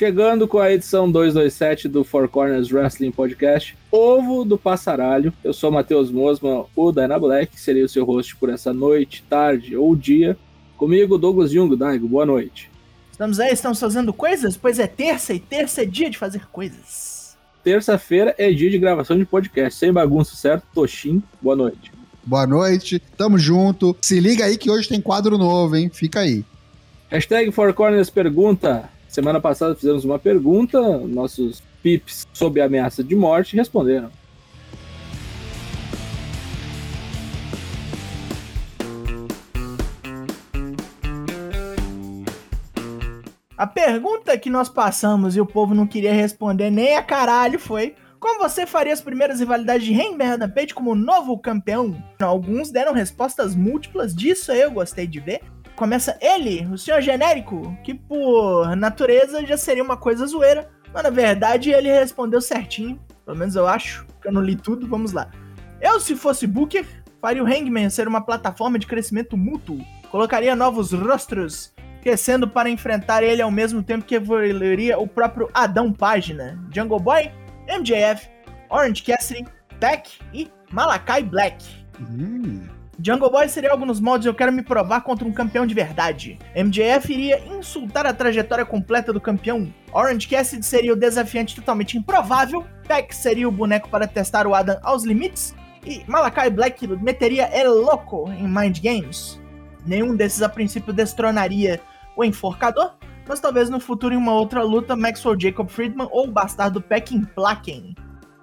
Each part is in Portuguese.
Chegando com a edição 227 do Four Corners Wrestling Podcast, Ovo do Passaralho. Eu sou Matheus Mosman, o Dyna Black, seria o seu host por essa noite, tarde ou dia. Comigo, Douglas Jung. Daigo, boa noite. Estamos aí, estamos fazendo coisas? Pois é terça e terça é dia de fazer coisas. Terça-feira é dia de gravação de podcast, sem bagunça, certo? Toshim, boa noite. Boa noite, tamo junto. Se liga aí que hoje tem quadro novo, hein? Fica aí. Hashtag Four Corners pergunta Semana passada fizemos uma pergunta, nossos pips sob ameaça de morte responderam. A pergunta que nós passamos e o povo não queria responder nem a caralho foi: como você faria as primeiras rivalidades de Hangman Rampage como novo campeão? Alguns deram respostas múltiplas, disso eu gostei de ver começa ele, o senhor genérico, que por natureza já seria uma coisa zoeira, mas na verdade ele respondeu certinho, pelo menos eu acho, que eu não li tudo, vamos lá. Eu, se fosse Booker, faria o Hangman ser uma plataforma de crescimento mútuo, colocaria novos rostros, crescendo para enfrentar ele ao mesmo tempo que evoluiria o próprio Adão Página, Jungle Boy, MJF, Orange Cassidy, Beck e Malakai Black. Hum. Jungle Boy seria algo nos moldes Eu Quero Me Provar contra um campeão de verdade. MJF iria insultar a trajetória completa do campeão. Orange Cassidy seria o desafiante totalmente improvável. Peck seria o boneco para testar o Adam aos limites. E Malakai Black meteria El Loco em Mind Games. Nenhum desses a princípio destronaria o Enforcador, mas talvez no futuro em uma outra luta Maxwell Jacob Friedman ou o bastardo Peck emplaquem.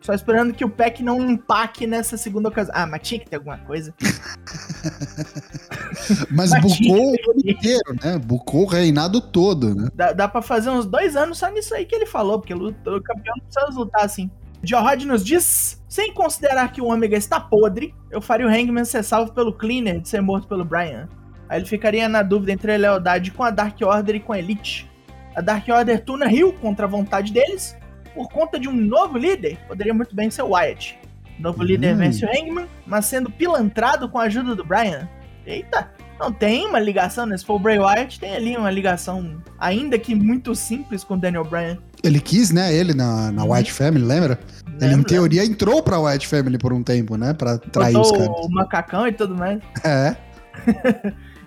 Só esperando que o Peck não empaque nessa segunda ocasião. Ah, mas tinha que ter alguma coisa. mas, mas bucou o inteiro, né? Bucou o reinado todo, né? Dá, dá pra fazer uns dois anos só nisso aí que ele falou, porque o campeão não precisa lutar assim. Jorrod nos diz: sem considerar que o Ômega está podre, eu faria o Hangman ser salvo pelo Cleaner de ser morto pelo Brian. Aí ele ficaria na dúvida entre a lealdade com a Dark Order e com a Elite. A Dark Order tuna Rio contra a vontade deles, por conta de um novo líder, poderia muito bem ser o Wyatt. O novo hum. líder vence o Hangman, mas sendo pilantrado com a ajuda do Brian. Eita, não tem uma ligação, né? Se for o Bray Wyatt, tem ali uma ligação, ainda que muito simples com o Daniel Bryan. Ele quis, né, ele na, na uhum. White Family, lembra? Lembra? Ele, em teoria, entrou pra White Family por um tempo, né? Pra trair Botou os caras. o macacão e tudo mais. É.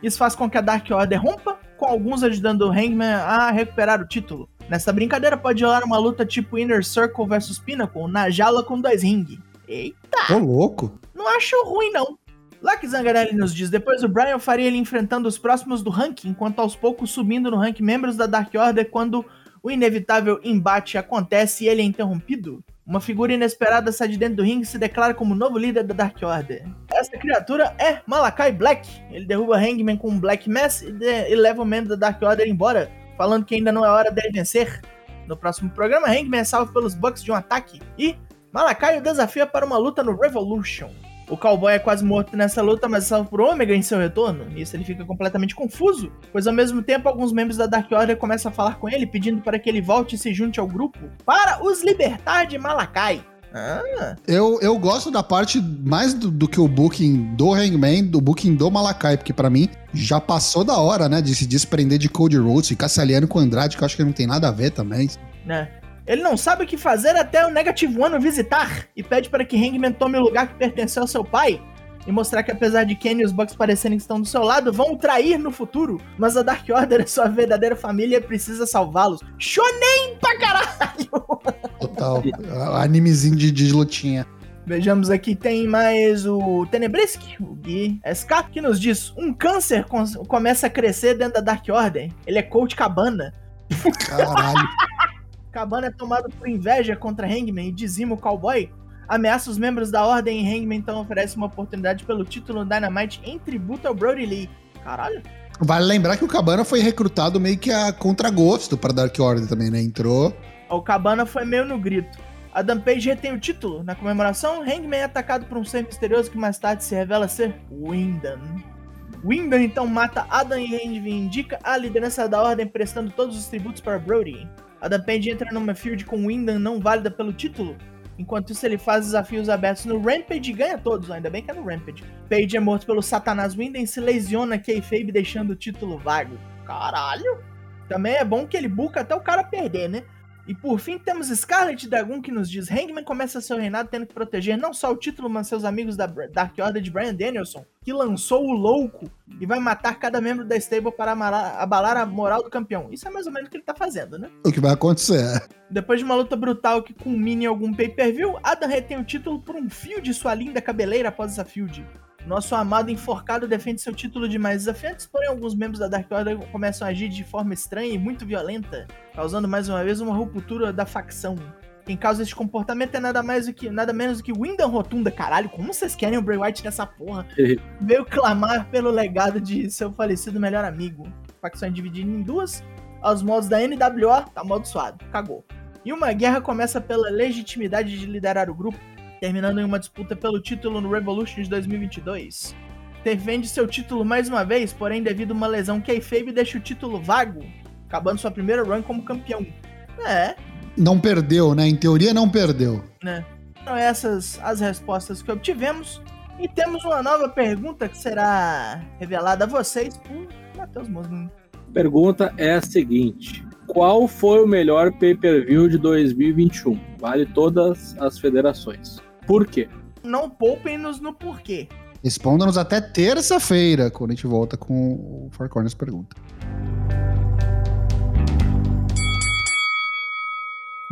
Isso faz com que a Dark Order rompa, com alguns ajudando o Hangman a recuperar o título. Nessa brincadeira pode rolar uma luta tipo Inner Circle versus Pinnacle na jaula com dois ringue. Eita! Ô, louco! Não acho ruim, não. Lucky Zangarelli nos diz, depois o Brian faria ele enfrentando os próximos do ranking, enquanto aos poucos subindo no ranking membros da Dark Order quando o inevitável embate acontece e ele é interrompido. Uma figura inesperada sai de dentro do ringue e se declara como novo líder da Dark Order. Essa criatura é Malakai Black. Ele derruba Hangman com um Black Mass e, e leva o membro da Dark Order embora, falando que ainda não é hora dele vencer. No próximo programa, Hangman é salvo pelos Bucks de um ataque e Malakai desafia para uma luta no Revolution. O cowboy é quase morto nessa luta, mas é salvo por Omega em seu retorno. Nisso ele fica completamente confuso, pois ao mesmo tempo alguns membros da Dark Order começam a falar com ele, pedindo para que ele volte e se junte ao grupo para os libertar de Malakai. Ah. Eu, eu gosto da parte mais do, do, que o booking do Hangman, do booking do Malakai, porque para mim já passou da hora, né, de se desprender de Cody Rhodes, ficar se aliando com o Andrade, que eu acho que não tem nada a ver também. Né? Ele não sabe o que fazer até o Negative One visitar e pede para que Hangman tome o lugar que pertenceu ao seu pai e mostrar que apesar de Kenny e os Bucks parecerem que estão do seu lado, vão o trair no futuro, mas a Dark Order é sua verdadeira família e precisa salvá-los. Shonen! Total. Animezinho de, de lutinha. Vejamos aqui, tem mais o Tenebrisk, o Gui SK, que nos diz: um câncer começa a crescer dentro da Dark Order. Ele é coach cabana. Caralho. cabana é tomado por inveja contra Hangman e dizima o cowboy ameaça os membros da Ordem e Hangman então oferece uma oportunidade pelo título Dynamite em tributo ao Brody Lee. Caralho. Vale lembrar que o Cabana foi recrutado meio que a contragosto para Dark Order também, né? Entrou. O Cabana foi meio no grito. Adam Page retém o título. Na comemoração, Hangman é atacado por um ser misterioso que mais tarde se revela ser Windham. Windham então mata Adam e reivindica a liderança da Ordem, prestando todos os tributos para Brody. Adam Page entra numa field com Windham não válida pelo título, Enquanto isso, ele faz desafios abertos no Rampage e ganha todos, ainda bem que é no Rampage. Page é morto pelo Satanás Winden e se lesiona Kayfabe deixando o título vago. Caralho! Também é bom que ele buca até o cara perder, né? E por fim temos Scarlet Dragon que nos diz: Hangman começa seu reinado tendo que proteger não só o título, mas seus amigos da Dark Order de Brian Danielson, que lançou o louco e vai matar cada membro da stable para abalar a moral do campeão. Isso é mais ou menos o que ele tá fazendo, né? O que vai acontecer. Depois de uma luta brutal que culmina em algum pay-per-view, Adam retém o título por um fio de sua linda cabeleira após essa field. Nosso amado enforcado defende seu título de mais desafiantes, porém alguns membros da Dark Order começam a agir de forma estranha e muito violenta, causando mais uma vez uma ruptura da facção. Quem causa este comportamento é nada mais do que nada menos do que Wyndham Rotunda, caralho, como vocês querem o Bray Wyatt nessa porra? Veio clamar pelo legado de seu falecido melhor amigo. A facção é dividida em duas, aos modos da NWO, tá amaldiçoado, cagou. E uma guerra começa pela legitimidade de liderar o grupo, terminando em uma disputa pelo título no Revolution de 2022. Defende seu título mais uma vez, porém devido a uma lesão kayfabe deixa o título vago, acabando sua primeira run como campeão. É. Não perdeu, né? Em teoria não perdeu. Né? Então essas as respostas que obtivemos. E temos uma nova pergunta que será revelada a vocês por Matheus Mosman. Pergunta é a seguinte: qual foi o melhor pay-per-view de 2021? Vale todas as federações. Por quê? Não poupem-nos no porquê. Responda-nos até terça-feira, quando a gente volta com o Four Corners Pergunta.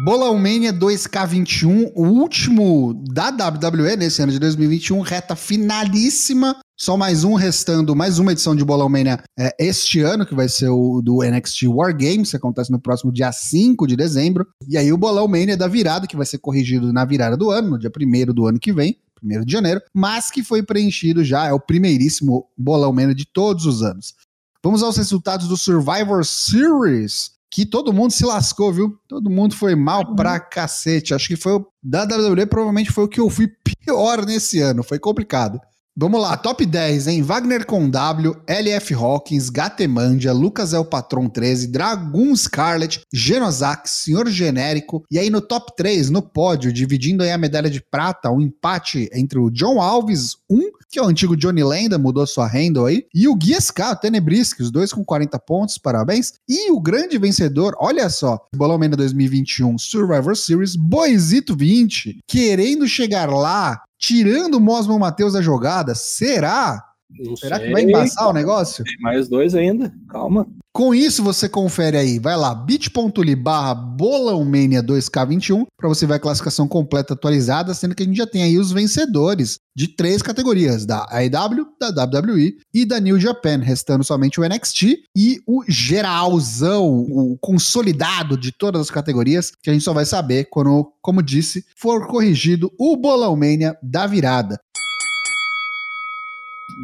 Bolão Mania 2K21, o último da WWE nesse ano de 2021, reta finalíssima. Só mais um restando, mais uma edição de Bolão Mania é, este ano, que vai ser o do NXT War Games, que acontece no próximo dia 5 de dezembro. E aí o Bolão Mania da virada, que vai ser corrigido na virada do ano, no dia 1 do ano que vem, 1 de janeiro, mas que foi preenchido já, é o primeiríssimo Bolão Mania de todos os anos. Vamos aos resultados do Survivor Series que todo mundo se lascou, viu? Todo mundo foi mal pra cacete. Acho que foi o da WWE, provavelmente foi o que eu fui pior nesse ano. Foi complicado. Vamos lá, top 10, hein? Wagner com W, LF Hawkins, Gatemandia, Lucas é o Patron 13, Dragon Scarlet, Genozax, Senhor Genérico. E aí no top 3, no pódio, dividindo aí a medalha de prata, um empate entre o John Alves, 1, um, que é o antigo Johnny Lenda, mudou sua handle aí, e o Gui SK, o Tenebrisque, os dois com 40 pontos, parabéns. E o grande vencedor, olha só, Bolão 2021 Survivor Series, Boizito 20, querendo chegar lá tirando o Mosman Matheus da jogada, será? Não será sei. que vai embaçar o negócio? Tem mais dois ainda, calma. Com isso, você confere aí, vai lá, bit.ly barra bolãomania 2K21, para você ver a classificação completa atualizada, sendo que a gente já tem aí os vencedores de três categorias, da AEW, da WWE e da New Japan, restando somente o NXT e o geralzão, o consolidado de todas as categorias, que a gente só vai saber quando, como disse, for corrigido o Bolãomania da virada.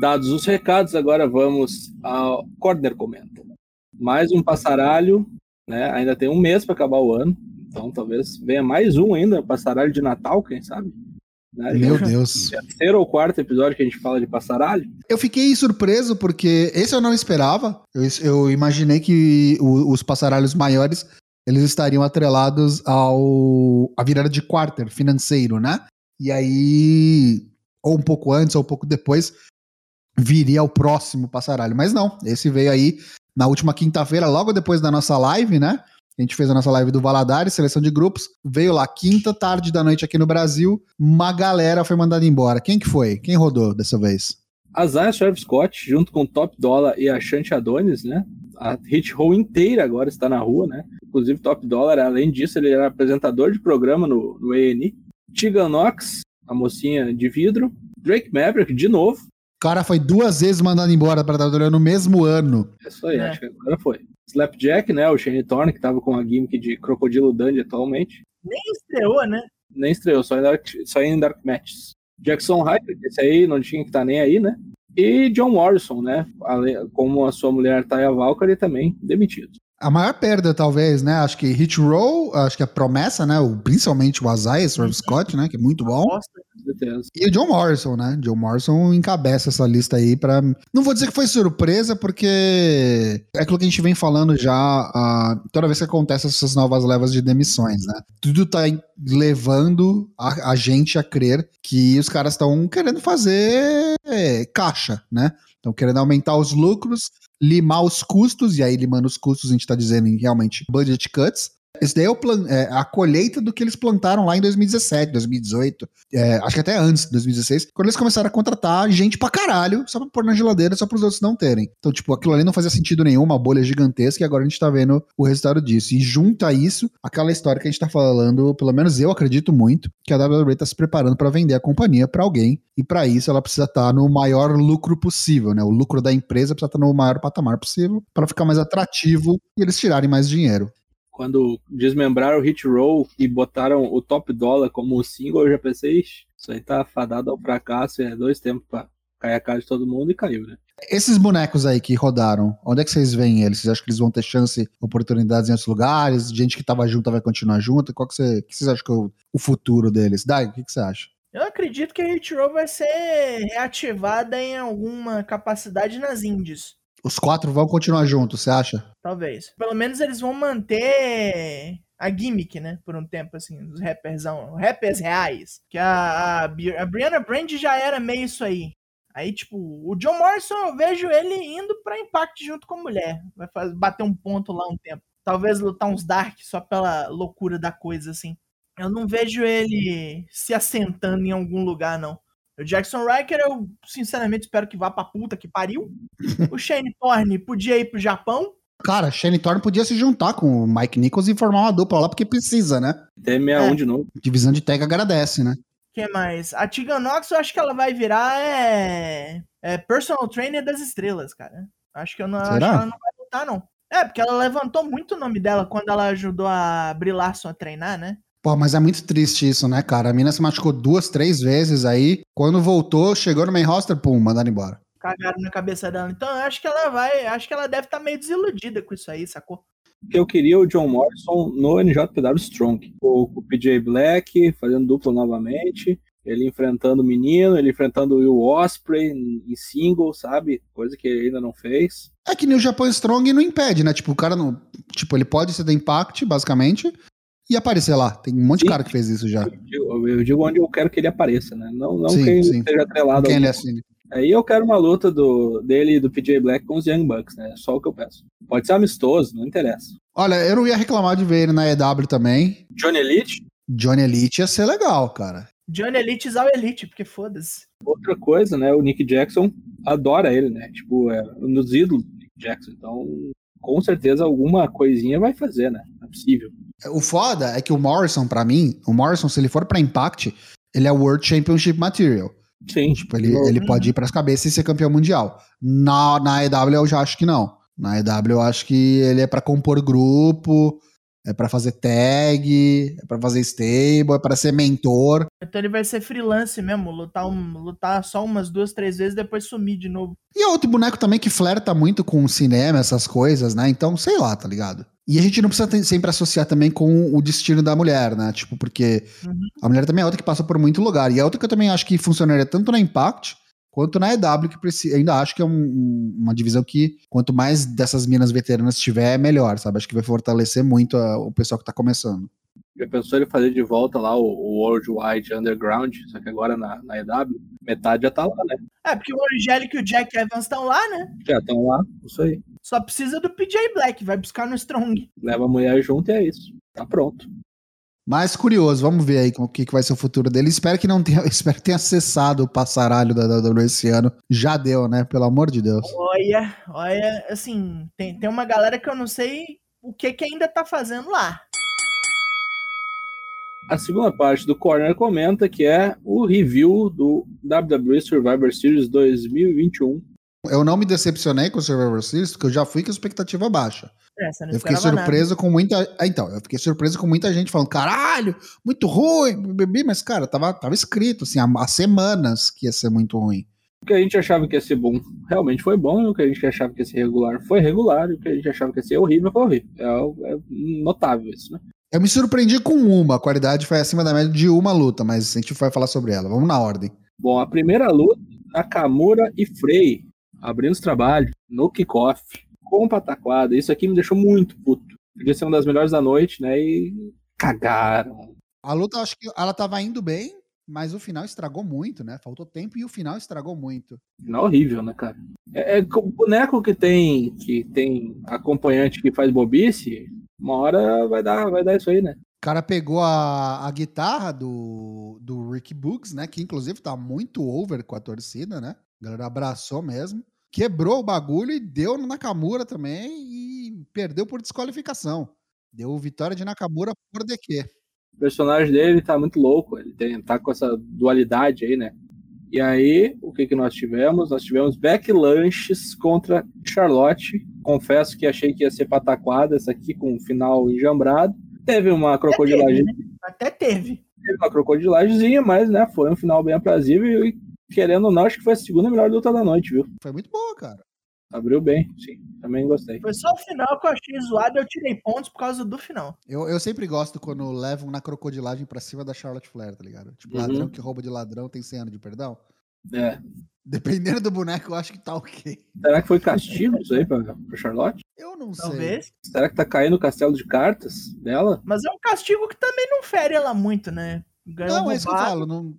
Dados os recados, agora vamos ao Corner Comenta mais um passaralho, né? Ainda tem um mês para acabar o ano, então talvez venha mais um ainda, passaralho de Natal, quem sabe? Né? Meu Deus. Terceiro ou quarto episódio que a gente fala de passaralho. Eu fiquei surpreso porque esse eu não esperava. Eu, eu imaginei que o, os passaralhos maiores eles estariam atrelados ao a virada de quarter financeiro, né? E aí, ou um pouco antes ou um pouco depois, viria o próximo passaralho. Mas não, esse veio aí na última quinta-feira, logo depois da nossa live, né? A gente fez a nossa live do Valadares, seleção de grupos. Veio lá quinta tarde da noite aqui no Brasil. Uma galera foi mandada embora. Quem que foi? Quem rodou dessa vez? A Zaya Swerve Scott, junto com Top Dollar e a Shanti Adonis, né? A Hit Roll inteira agora está na rua, né? Inclusive Top Dollar, além disso, ele era apresentador de programa no, no ENI. Tegan Knox, a mocinha de vidro. Drake Maverick, de novo, cara foi duas vezes mandado embora pra WWE no mesmo ano. Isso aí, é. acho que agora foi. Slapjack, né? O Shane Thorne, que tava com a gimmick de Crocodilo Dundee atualmente. Nem estreou, né? Nem estreou, só em Dark, só em Dark Matches. Jackson Hyper, esse aí não tinha que estar tá nem aí, né? E John Morrison, né? Como a sua mulher Taya Valkyrie também demitido. A maior perda, talvez, né? Acho que Hit Roll, acho que a promessa, né? O, principalmente o Isaiah Swerve Scott, né? Que é muito bom. Certeza. E o John Morrison, né? John Morrison encabeça essa lista aí para Não vou dizer que foi surpresa, porque é aquilo que a gente vem falando já uh, toda vez que acontece essas novas levas de demissões, né? Tudo tá levando a, a gente a crer que os caras estão querendo fazer caixa, né? Estão querendo aumentar os lucros, limar os custos, e aí limando os custos a gente está dizendo em realmente budget cuts, esse daí é, plan... é, a colheita do que eles plantaram lá em 2017, 2018. É, acho que até antes, 2016, quando eles começaram a contratar gente pra caralho, só pra pôr na geladeira, só pros outros não terem. Então, tipo, aquilo ali não fazia sentido nenhum, uma bolha gigantesca, e agora a gente tá vendo o resultado disso. E junta isso, aquela história que a gente tá falando, pelo menos eu acredito muito, que a WWE tá se preparando para vender a companhia para alguém, e para isso ela precisa estar tá no maior lucro possível, né? O lucro da empresa precisa estar tá no maior patamar possível para ficar mais atrativo e eles tirarem mais dinheiro quando desmembraram o Hit Roll e botaram o Top Dollar como single, eu já pensei, isso aí tá fadado ao fracasso, é dois tempos pra cair a cara de todo mundo e caiu, né? Esses bonecos aí que rodaram, onde é que vocês veem eles? Vocês acham que eles vão ter chance, oportunidades em outros lugares? Gente que tava junto vai continuar junto? Qual que, você, que vocês acham que é o, o futuro deles? Dai, o que, que você acha? Eu acredito que a Hit Roll vai ser reativada em alguma capacidade nas indies. Os quatro vão continuar juntos, você acha? Talvez. Pelo menos eles vão manter a gimmick, né? Por um tempo, assim, os rappers, rappers reais. Que a, a, a Brianna Brand já era meio isso aí. Aí, tipo, o John Morrison, eu vejo ele indo pra Impact junto com a mulher. Vai fazer, bater um ponto lá um tempo. Talvez lutar uns Dark só pela loucura da coisa, assim. Eu não vejo ele se assentando em algum lugar, não. O Jackson Riker, eu sinceramente espero que vá pra puta que pariu. O Shane Thorne podia ir pro Japão. Cara, Shane Thorne podia se juntar com o Mike Nichols e formar uma dupla lá, porque precisa, né? T61 é. de novo. Divisão de tag agradece, né? que mais? A Tegan Nox, eu acho que ela vai virar é, é personal trainer das estrelas, cara. Acho que, eu não, acho que ela não vai lutar, não. É, porque ela levantou muito o nome dela quando ela ajudou a Brie Larson a treinar, né? Pô, mas é muito triste isso, né, cara? A mina se machucou duas, três vezes aí. Quando voltou, chegou no main roster, pum, mandaram embora. Cagaram na cabeça dela. Então, eu acho que ela vai. Acho que ela deve estar tá meio desiludida com isso aí, sacou? Eu queria o John Morrison no NJPW Strong. O, o PJ Black fazendo dupla novamente. Ele enfrentando o menino, ele enfrentando o Will Osprey em single, sabe? Coisa que ele ainda não fez. É que nem o Japão Strong não impede, né? Tipo, o cara não. Tipo, ele pode ser da Impact, basicamente e aparecer lá. Tem um monte sim. de cara que fez isso já. Eu digo, eu digo, onde eu quero que ele apareça, né? Não, não sim, que ele sim. esteja atrelado. Quem ele assine. Aí eu quero uma luta do, dele e do PJ Black com os Young Bucks, né? Só o que eu peço. Pode ser amistoso, não interessa. Olha, eu não ia reclamar de ver ele na EW também. Johnny Elite? Johnny Elite ia ser legal, cara. Johnny Elite ao Elite, porque foda-se. Outra coisa, né? O Nick Jackson adora ele, né? Tipo, é um dos ídolos do Nick Jackson. Então, com certeza alguma coisinha vai fazer, né? É possível. O foda é que o Morrison, para mim, o Morrison, se ele for pra Impact, ele é World Championship Material. Sim. Tipo, ele, ele pode ir pras cabeças e ser campeão mundial. Na, na EW eu já acho que não. Na EW eu acho que ele é para compor grupo, é para fazer tag, é para fazer stable, é para ser mentor. Então ele vai ser freelance mesmo, lutar, um, lutar só umas duas, três vezes depois sumir de novo. E é outro boneco também que flerta muito com o cinema, essas coisas, né? Então, sei lá, tá ligado? E a gente não precisa sempre associar também com o destino da mulher, né? Tipo, porque uhum. a mulher também é outra que passa por muito lugar. E é outra que eu também acho que funcionaria tanto na Impact quanto na EW, que precisa, ainda acho que é um, uma divisão que, quanto mais dessas minas veteranas tiver, é melhor, sabe? Acho que vai fortalecer muito a, o pessoal que tá começando. Já pensou ele fazer de volta lá o, o Worldwide Underground, só que agora na, na EW, metade já tá lá, né? É, porque o Angélico e o Jack Evans estão lá, né? Já estão lá, isso aí. Só precisa do PJ Black, vai buscar no Strong. Leva a mulher junto e é isso. Tá pronto. Mas curioso, vamos ver aí o que, que vai ser o futuro dele. Espero que não tenha, espero que tenha cessado o passaralho da WWE esse ano. Já deu, né? Pelo amor de Deus. Olha, olha, assim, tem, tem uma galera que eu não sei o que que ainda tá fazendo lá. A segunda parte do Corner comenta que é o review do WWE Survivor Series 2021. Eu não me decepcionei com o Survivor Series, porque eu já fui com a expectativa baixa. É, eu fiquei surpreso nada. com muita. Ah, então, eu fiquei surpreso com muita gente falando, caralho, muito ruim, bebê, mas, cara, tava, tava escrito, assim, há, há semanas que ia ser muito ruim. O que a gente achava que ia ser bom realmente foi bom, e o que a gente achava que ia ser regular foi regular, e o que a gente achava que ia ser horrível foi horrível. É, é notável isso, né? Eu me surpreendi com uma, a qualidade foi acima da média de uma luta, mas a gente vai falar sobre ela. Vamos na ordem. Bom, a primeira luta, Nakamura e Frey, abrindo os trabalhos, no kickoff, com pataquada. Isso aqui me deixou muito puto. Podia ser uma das melhores da noite, né? E cagaram. A luta, acho que ela tava indo bem, mas o final estragou muito, né? Faltou tempo e o final estragou muito. Final horrível, né, cara? É, é boneco que tem que tem acompanhante que faz bobice, uma hora vai dar, vai dar isso aí, né? O cara pegou a, a guitarra do, do Rick Books, né? Que inclusive tá muito over com a torcida, né? A galera abraçou mesmo. Quebrou o bagulho e deu no Nakamura também e perdeu por desqualificação. Deu vitória de Nakamura por DQ. O personagem dele tá muito louco, ele tem, tá com essa dualidade aí, né? E aí, o que que nós tivemos? Nós tivemos Beck Lanches contra Charlotte. Confesso que achei que ia ser pataquada essa aqui com um final enjambrado. Teve uma crocodilagem. Até teve. Teve uma crocodilagemzinha, mas né, foi um final bem aprazível e, querendo ou não, acho que foi a segunda melhor luta da noite, viu? Foi muito boa, cara. Abriu bem, sim. Também gostei. Foi só o final que eu achei zoado, eu tirei pontos por causa do final. Eu, eu sempre gosto quando levam na crocodilagem pra cima da Charlotte Flair, tá ligado? Tipo, Uhum. ladrão que rouba de ladrão tem 100 anos de perdão. É. Dependendo do boneco, eu acho que tá ok. Será que foi castigo isso aí pra, pra Charlotte? Eu não sei. Talvez. Será que tá caindo o castelo de cartas dela? Mas é um castigo que também não fere ela muito, né? Ganhou Não, é isso que eu falo. Não,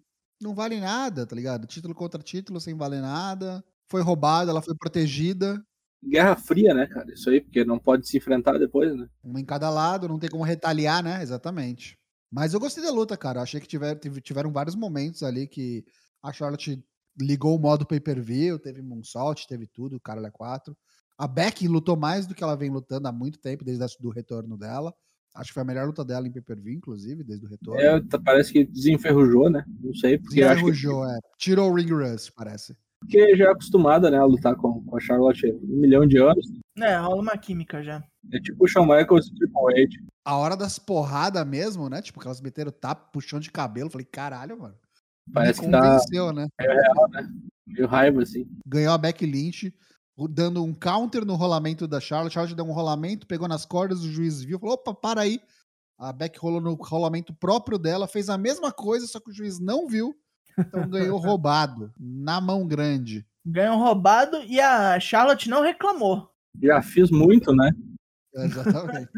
não vale nada, tá ligado? Título contra título sem valer nada. Foi roubada, ela foi protegida. Guerra Fria, né, cara? Isso aí, porque não pode se enfrentar depois, né? Uma em cada lado, não tem como retaliar, né? Exatamente. Mas eu gostei da luta, cara. Eu achei que tiver, tive- tiveram vários momentos ali que a Charlotte ligou o modo pay-per-view, teve moonsault, teve tudo, o cara é 4. A Becky lutou mais do que ela vem lutando há muito tempo, desde o retorno dela. Acho que foi a melhor luta dela em pay-per-view, inclusive, desde o retorno. É, tá- parece que desenferrujou, né? Não sei, porque eu acho que Desenferrujou, é. Tirou o ring rust, parece. porque já é acostumada, né, a lutar com, com a Charlotte um milhão de anos. É, rola uma química já. É tipo o Shawn Michaels e Triple H. A hora das porradas mesmo, né? Tipo, que elas meteram tapa, puxão de cabelo. Falei, caralho, mano. Parece que tá convenceu, né? meio raiva, assim. ganhou a Becky Lynch, dando um counter no rolamento da Charlotte. Charlotte deu um rolamento, pegou nas cordas, o juiz viu, falou: opa, para aí. A Becky rolou no rolamento próprio dela, fez a mesma coisa, só que o juiz não viu. Então ganhou roubado, na mão grande. Ganhou roubado e a Charlotte não reclamou. Já fiz muito, né? Exatamente.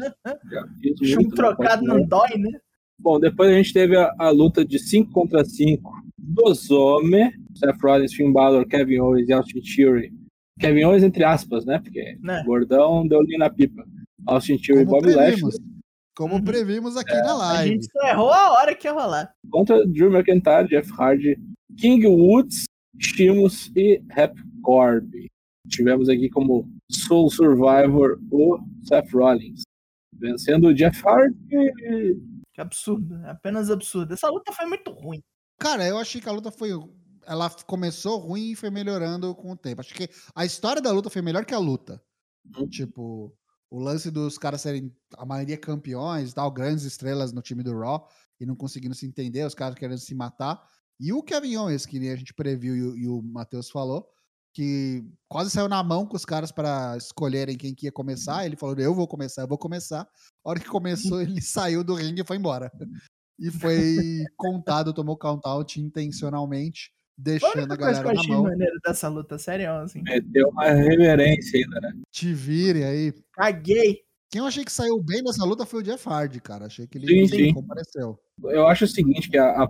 Já fiz Chumbo muito. trocado não não dói, né? Bom, depois a gente teve a, a luta de 5 contra 5 dos homens. Seth Rollins, Finn Balor, Kevin Owens e Austin Theory. Kevin Owens, entre aspas, né? Porque Né? gordão deu linha na pipa. Austin Theory e previmos. Lashley Como Uhum. previmos aqui na A live. gente só errou a hora que ia rolar. contra Drew McIntyre, Jeff Hardy, King Woods, Sheamus e Rap Corby. Tivemos aqui como Soul Survivor o Seth Rollins. Vencendo o Jeff Hardy. Que absurdo, é apenas absurdo. Essa luta foi muito ruim. Cara, eu achei que a luta foi. Ela começou ruim e foi melhorando com o tempo. Acho que a história da luta foi melhor que a luta. Uhum. Tipo, o lance dos caras serem a maioria campeões e tal, grandes estrelas no time do Raw e não conseguindo se entender, os caras querendo se matar. E o Kevin Owens, que nem a gente previu e o, e o Matheus falou, que quase saiu na mão com os caras para escolherem quem que ia começar. Ele falou: Eu vou começar, eu vou começar. A hora que começou, ele saiu do ringue e foi embora. E foi contado, tomou count-out intencionalmente, deixando a galera eu na achei mão. maneiro dessa luta, sério, assim. Meteu uma reverência ainda, né? Te vire aí. Caguei. Quem eu achei que saiu bem nessa luta foi o Jeff Hardy, cara. Achei que ele Sim, sim. compareceu. Eu acho o seguinte, que a, a-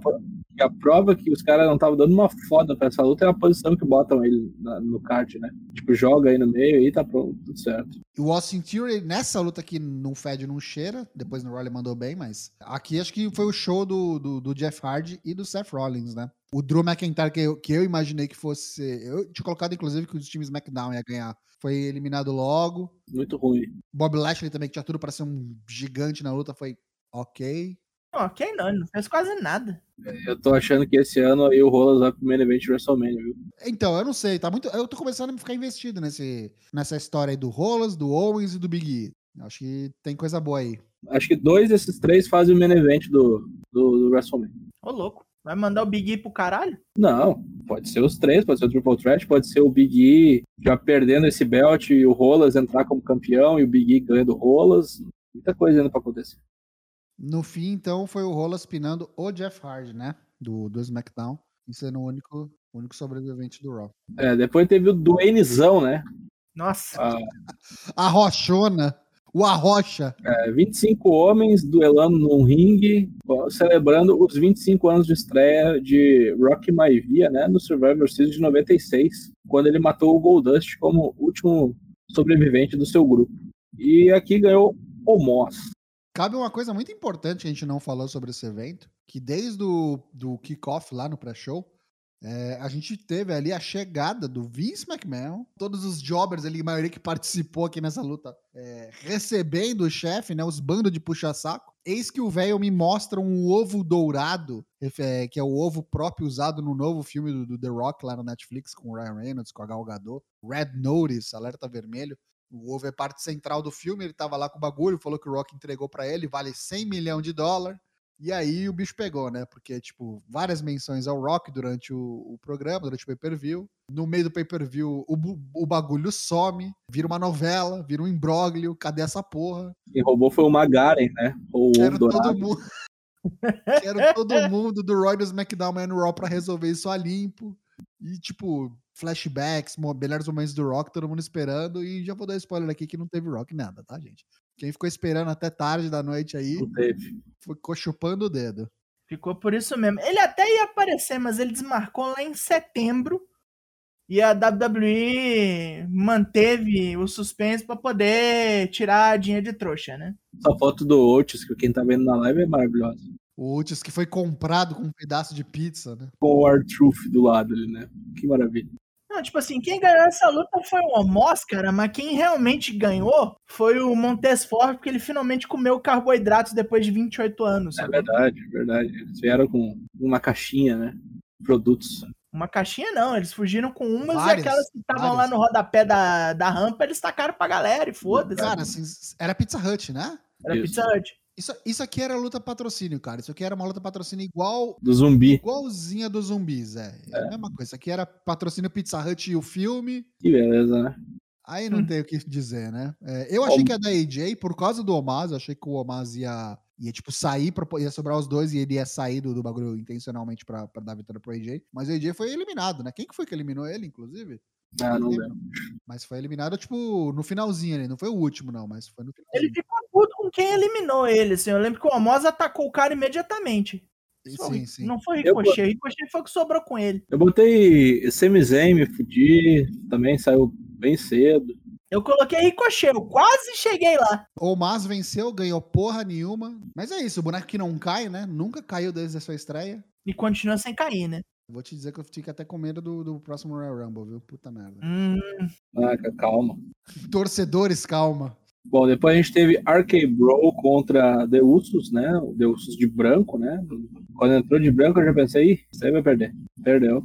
que a prova que os caras não estavam dando uma foda pra essa luta é a posição que botam ele na- no card, né? Tipo, joga aí no meio e tá pronto, tudo certo. E o Austin Theory, nessa luta aqui, não fede, não cheira. Depois no ele mandou bem, mas aqui acho que foi o show do, do, do Jeff Hardy e do Seth Rollins, né? O Drew McIntyre, que eu, que eu imaginei que fosse. Eu tinha colocado, inclusive, que os times SmackDown ia ganhar. Foi eliminado logo. Muito ruim. Bob Lashley também, que tinha tudo pra ser um gigante na luta, foi ok. Ok, não, ele não fez quase nada. Eu tô achando que esse ano aí o Rolas vai pro main event de WrestleMania, viu? Então, eu não sei, tá muito. Eu tô começando a ficar investido nesse, nessa história aí do Rollins, do Owens e do Big E. Acho que tem coisa boa aí. Acho que dois desses três fazem o main event do, do, do WrestleMania. Ô, louco. Vai mandar o Big E pro caralho? Não, pode ser os três, pode ser o Triple Threat, pode ser o Big E já perdendo esse belt e o Rolas entrar como campeão e o Big E ganhando o Rolas. Muita coisa ainda pra acontecer. No fim, então, foi o Rolas pinando o Jeff Hardy, né? Do, do SmackDown. E sendo o único, único sobrevivente do Raw. É, depois teve o Duanezão, né? Nossa. Ah, A Rochona, o Arrocha. é, 25 homens duelando num ringue, celebrando os 25 anos de estreia de Rocky Maivia, né? No Survivor Series de 96, quando ele matou o Goldust como último sobrevivente do seu grupo. E aqui ganhou o Moss. Cabe uma coisa muito importante que a gente não falou sobre esse evento, que desde o do kickoff lá no pré-show, é, a gente teve ali a chegada do Vince McMahon, todos os jobbers ali, a maioria que participou aqui nessa luta, é, recebendo o chefe, né, os bandos de puxa-saco. Eis que o velho me mostra um ovo dourado, é, que é o ovo próprio usado no novo filme do, do The Rock lá no Netflix, com o Ryan Reynolds, com a Gal Gadot. Red Notice, alerta vermelho. O ovo é parte central do filme, ele tava lá com o bagulho, falou que o Rock entregou pra ele, vale 100 milhões de dólares. E aí o bicho pegou, né? Porque, tipo, várias menções ao Rock durante o, o programa, durante o pay-per-view. No meio do pay-per-view, o, o bagulho some, vira uma novela, vira um imbróglio. Cadê essa porra? Quem roubou foi o Magaren, né? Ou o Quero dourado. todo mundo. Quero todo mundo do Roy Man Raw pra resolver isso a limpo. E, tipo, flashbacks, melhores momentos do Rock, todo mundo esperando. E já vou dar spoiler aqui que não teve Rock nada, tá, gente? Quem ficou esperando até tarde da noite aí, Não teve. ficou chupando o dedo. Ficou por isso mesmo. Ele até ia aparecer, mas ele desmarcou lá em setembro. E a WWE manteve o suspense pra poder tirar a dinheiro de trouxa, né? Essa foto do Otis, que quem tá vendo na live é maravilhosa. O Otis que foi comprado com um pedaço de pizza, né? Com o R-Truth do lado ali, né? Que maravilha. Não, tipo assim, quem ganhou essa luta foi o Omos, cara, mas quem realmente ganhou foi o Montes Ford, porque ele finalmente comeu carboidratos depois de 28 anos. É sabe? verdade, é verdade. Eles vieram com uma caixinha, né? Produtos. Uma caixinha não, eles fugiram com umas Várias, e aquelas que estavam lá no rodapé da, da rampa, eles tacaram pra galera e foda-se. Cara, assim, era Pizza Hut, né? Era Isso. Pizza Hut. Isso, isso aqui era luta patrocínio, cara. Isso aqui era uma luta patrocínio igual, Do zumbi. igualzinha dos zumbis, é. É a mesma coisa. Isso aqui era patrocínio Pizza Hut e o filme. Que beleza, né? Aí não Hum. tem o que dizer, né? É, eu achei que a da AJ, por causa do Omaz, eu achei que o Omaz ia, ia tipo, sair, pra, ia sobrar os dois e ele ia sair do, do bagulho intencionalmente pra, pra dar vitória pro AJ. Mas o AJ foi eliminado, né? Quem que foi que eliminou ele, inclusive? Ah, não lembro. Mas foi eliminado, tipo, no finalzinho ali. Não foi o último, não, mas foi no Ele finalzinho. ficou puto com quem eliminou ele, assim. Eu lembro que o Omos atacou o cara imediatamente. Sim, sim. Não foi Eu- Ricochet, Ricochet foi o que sobrou com ele. Eu botei Sami Zayn, me fudi. Também saiu bem cedo. Eu coloquei Ricochet, eu quase cheguei lá. O Mas venceu, ganhou porra nenhuma. Mas é isso, o boneco que não cai, né? Nunca caiu desde a sua estreia. E continua sem cair, né? Vou te dizer que eu fico até com medo do, do próximo Royal Rumble, viu? Puta merda. Hum, Ah, calma. Torcedores, calma. Bom, depois a gente teve RK Bro contra The Usos, né? O The Usos de branco, né? Quando entrou de branco eu já pensei, ih, isso aí vai perder. Perdeu.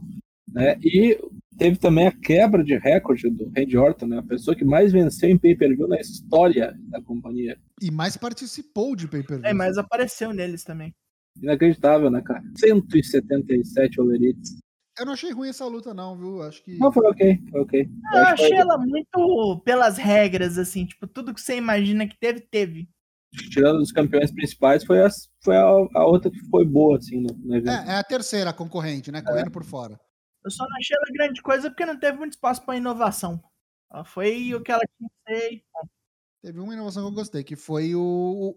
Né? E teve também a quebra de recorde do Randy Orton, né? A pessoa que mais venceu em pay-per-view na história da companhia. E mais participou de pay-per-view. é, mas apareceu neles também. Inacreditável, né, cara? 177 olerites. Eu não achei ruim essa luta, não, viu? Acho que. Não, foi ok, foi ok. Eu que achei ela muito pelas regras, assim, tipo, tudo que você imagina que teve, teve. Tirando os campeões principais, foi a, foi a, a outra que foi boa, assim, no, no evento. É, é a terceira concorrente, né? Correndo por fora. Eu só não achei ela grande coisa porque não teve muito espaço pra inovação. Ela foi o que ela tinha que ser. e ponto. Teve uma inovação que eu gostei, que foi o,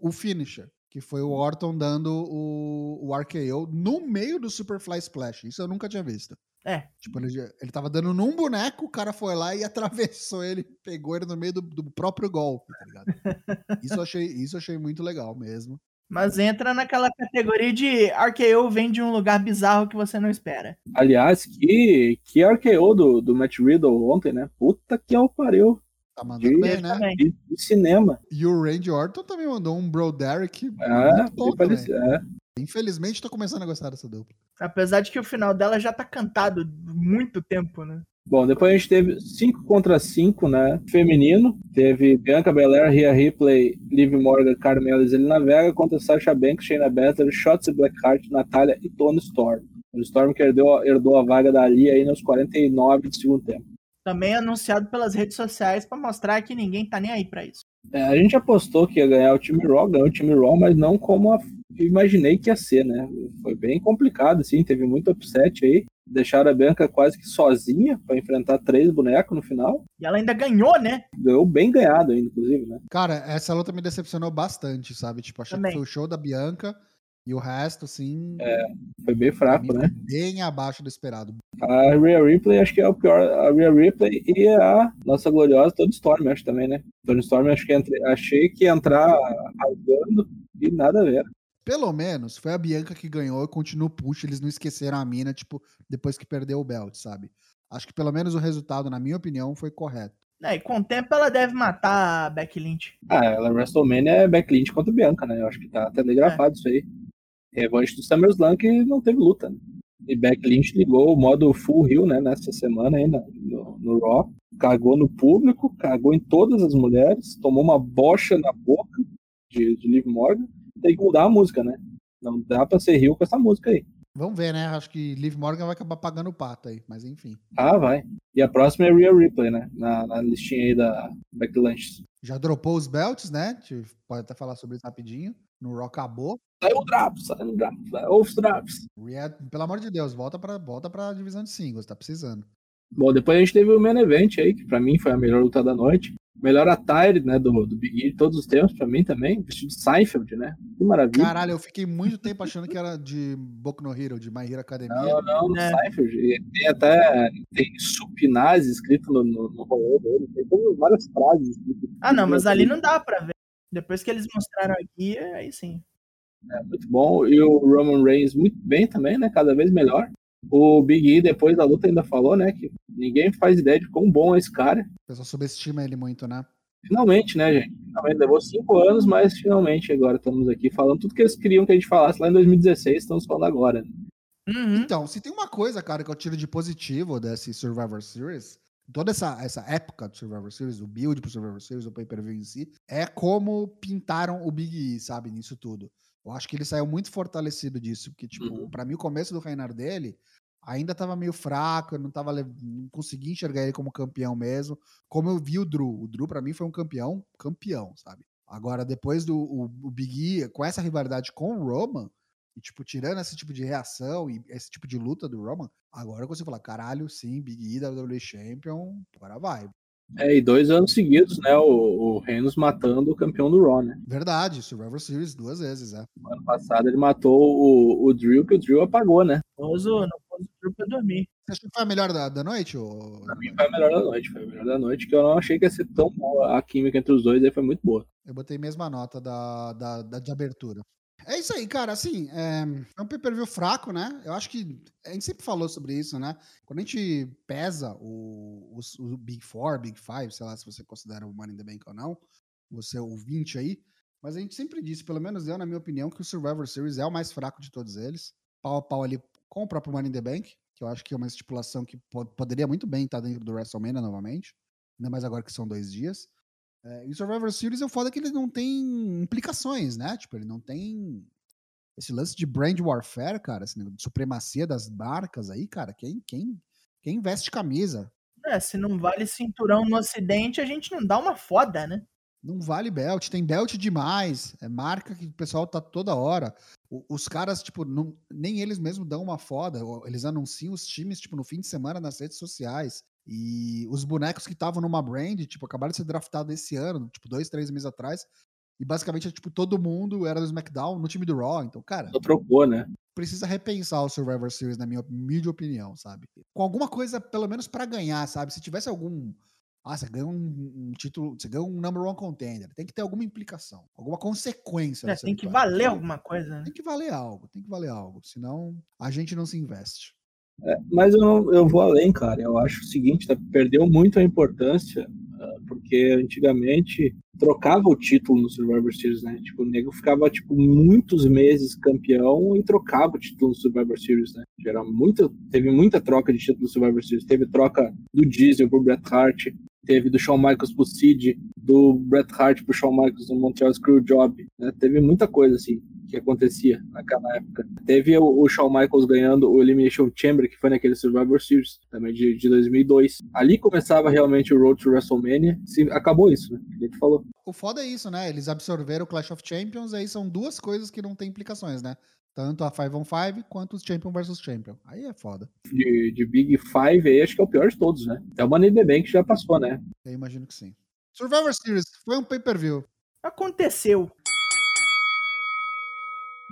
o, o finisher. Que foi o Orton dando o, o RKO no meio do Superfly Splash. Isso eu nunca tinha visto. É. Tipo, ele, ele tava dando num boneco, o cara foi lá e atravessou ele, pegou ele no meio do, do próprio golpe, tá ligado? Isso eu achei, isso eu achei muito legal mesmo. Mas entra naquela categoria de RKO vem de um lugar bizarro que você não espera. Aliás, que, que RKO do, do Matt Riddle ontem, né? Puta que é o pariu. Tá mandando bem, né? De, de cinema. E o Randy Orton também mandou um Bro Derek. É, bom parecia- é. Infelizmente, tô começando a gostar dessa dupla. Apesar de que o final dela já tá cantado muito tempo, né? Bom, depois a gente teve 5 contra 5, né? Feminino. Teve Bianca Belair, Rhea Ripley, Liv Morgan, Carmela e Zelina Vega contra Sasha Banks, Shayna Baszler, Shotzi Blackheart, Natália e Tony Storm. O Storm que herdou, herdou a vaga da Ali aí nos 49 do segundo tempo. Também anunciado pelas redes sociais pra mostrar que ninguém tá nem aí pra isso. É, a gente apostou que ia ganhar o time Raw, ganhou o time Raw, mas não como a, imaginei que ia ser, né? Foi bem complicado, assim, teve muito upset aí. Deixaram a Bianca quase que sozinha para enfrentar três bonecos no final. E ela ainda ganhou, né? Ganhou bem ganhado ainda, inclusive, né? Cara, essa luta me decepcionou bastante, sabe? Tipo, achei Também. que foi o show da Bianca e o resto, assim. É, Foi bem fraco, né? Bem abaixo do esperado. A Rhea Ripley acho que é o pior. A Rhea Ripley e a nossa gloriosa Tony Storm, acho também, né? Tony Storm acho que entre... achei que ia entrar rasgando e nada a ver. Pelo menos foi a Bianca que ganhou e continua push. Eles não esqueceram a mina, tipo, depois que perdeu o belt, sabe? Acho que pelo menos o resultado, na minha opinião, foi correto. É, e com o tempo ela deve matar a Becky Lynch. Ah, ela WrestleMania é backlink contra Bianca, né? Eu acho que tá até gravado isso aí. Revanche do SummerSlam que não teve luta, né? E Becky Lynch ligou o modo full heel, né? Nessa semana aí no, no, Raw. Cagou no público, cagou em todas as mulheres, tomou uma bocha na boca de, de Liv Morgan. Tem que mudar a música, né? Não dá pra ser heel com essa música aí. Vamos ver, né? Acho que Liv Morgan vai acabar pagando o pato aí, mas enfim. Ah, vai. E a próxima é Rhea Ripley, né? Na, na listinha aí da Becky Lynch. Já dropou os belts, né? A gente pode até falar sobre isso rapidinho. No Raw acabou. Saiu o Drops, saiu o Drops. Ouve. Rhea, pelo amor de Deus, volta pra, volta pra divisão de singles, tá precisando. Bom, depois a gente teve o main event aí, que pra mim foi a melhor luta da noite. Melhor attire, né, do, do Big E de todos os tempos, pra mim também. Vestido de Seinfeld, né? Que maravilha. Caralho, eu fiquei muito tempo achando que era de Boku no Hero, de My Hero Academia. Não, não, no É. Seinfeld. E Tem até tem supinase escrito no, no, no rolê dele. Tem todas várias frases escritas. Ah, não, mas ali não dá pra ver. Depois que eles mostraram aqui, aí sim. É muito bom. E o Roman Reigns muito bem também, né? Cada vez melhor. O Big E, depois da luta, ainda falou, né? Que ninguém faz ideia de quão bom é esse cara. O pessoal subestima ele muito, né? Finalmente, né, gente? Finalmente, levou cinco anos, mas finalmente agora estamos aqui falando tudo que eles queriam que a gente falasse lá em 2016, estamos falando agora. né? Uhum. Então, se tem uma coisa, cara, que eu tiro de positivo desse Survivor Series, toda essa, essa época do Survivor Series, o build pro Survivor Series, o pay-per-view em si, é como pintaram o Big E, sabe, nisso tudo. Eu acho que ele saiu muito fortalecido disso, porque, tipo, Uhum. pra mim o começo do reinar dele ainda tava meio fraco, eu não tava, não conseguia enxergar ele como campeão mesmo, como eu vi o Drew. O Drew, pra mim, foi um campeão, campeão, sabe? Agora, depois do o, o Big E, com essa rivalidade com o Roman, e, tipo, tirando esse tipo de reação e esse tipo de luta do Roman, agora eu consigo falar, caralho, sim, Big E, WWE Champion, agora vai. É, e dois anos seguidos, né? O, o Reynolds matando o campeão do Raw, né? Verdade, Survivor Series duas vezes, é. Ano passado ele matou o, o Drill, que o Drill apagou, né? Pouso, não pouso pro pra dormir. Você achou que foi a melhor da, da noite? Ou... Pra mim foi a melhor da noite, foi a melhor da noite, que eu não achei que ia ser tão boa. A química entre os dois aí foi muito boa. Eu botei mesma nota da, da, da- de abertura. É isso aí, cara. Assim, é, é um pay-per-view fraco, né? Eu acho que a gente sempre falou sobre isso, né? Quando a gente pesa o, os- o Big Four, Big Five, sei lá se você considera o Money in the Bank ou não, você o 20 aí, mas a gente sempre disse, pelo menos eu, na minha opinião, que o Survivor Series é o mais fraco de todos eles. Pau a pau ali com o próprio Money in the Bank, que eu acho que é uma estipulação que po- poderia muito bem estar dentro do WrestleMania novamente, ainda mais agora que são dois dias. É, e o Survivor Series é o foda que ele não tem implicações, né? Tipo, ele não tem esse lance de brand warfare, cara, esse negócio de supremacia das marcas aí, cara. Quem, quem, quem veste camisa? É, se não vale cinturão no ocidente, a gente não dá uma foda, né? Não vale belt, tem belt demais, é marca que o pessoal tá toda hora. O- os caras, tipo, não- nem eles mesmos dão uma foda, eles anunciam os times, tipo, no fim de semana nas redes sociais. E os bonecos que estavam numa brand, tipo, acabaram de ser draftados esse ano, tipo, dois, três meses atrás. E basicamente, tipo, todo mundo era do SmackDown no time do Raw. Então, cara, Só trocou, né? precisa repensar o Survivor Series, na minha humilde opinião, sabe? Com alguma coisa, pelo menos pra ganhar, sabe? Se tivesse algum. Ah, você ganhou um, um título, você ganhou um number one contender. Tem que ter alguma implicação, alguma consequência. É, tem que vitória. valer alguma coisa, né? Tem que valer algo, tem que valer algo. Senão a gente não se investe. Mas eu, eu vou além, cara. Eu acho o seguinte, tá? perdeu muito a importância, ah, porque antigamente trocava o título no Survivor Series, né? Tipo, o nego ficava, tipo, muitos meses campeão e trocava o título no Survivor Series, né? Era muita, teve muita troca de título no Survivor Series. Teve troca do Diesel pro Bret Hart, teve do Shawn Michaels pro Sid, do Bret Hart pro Shawn Michaels no Montreal Screwjob, né? Teve muita coisa, assim. que acontecia naquela época. Teve o, o Shawn Michaels ganhando o Elimination Chamber, que foi naquele Survivor Series, também de, de 2002. Ali começava realmente o Road to WrestleMania. Sim, acabou isso, né? A gente falou. O foda é isso, né? Eles absorveram o Clash of Champions, aí são duas coisas que não tem implicações, né? Tanto a 5 on 5 quanto os Champion versus Champion. Aí é foda. De, de Big Five aí, acho que é o pior de todos, né? É o Money the Bank já passou, né? Eu imagino que sim. Survivor Series foi um pay-per-view. Aconteceu.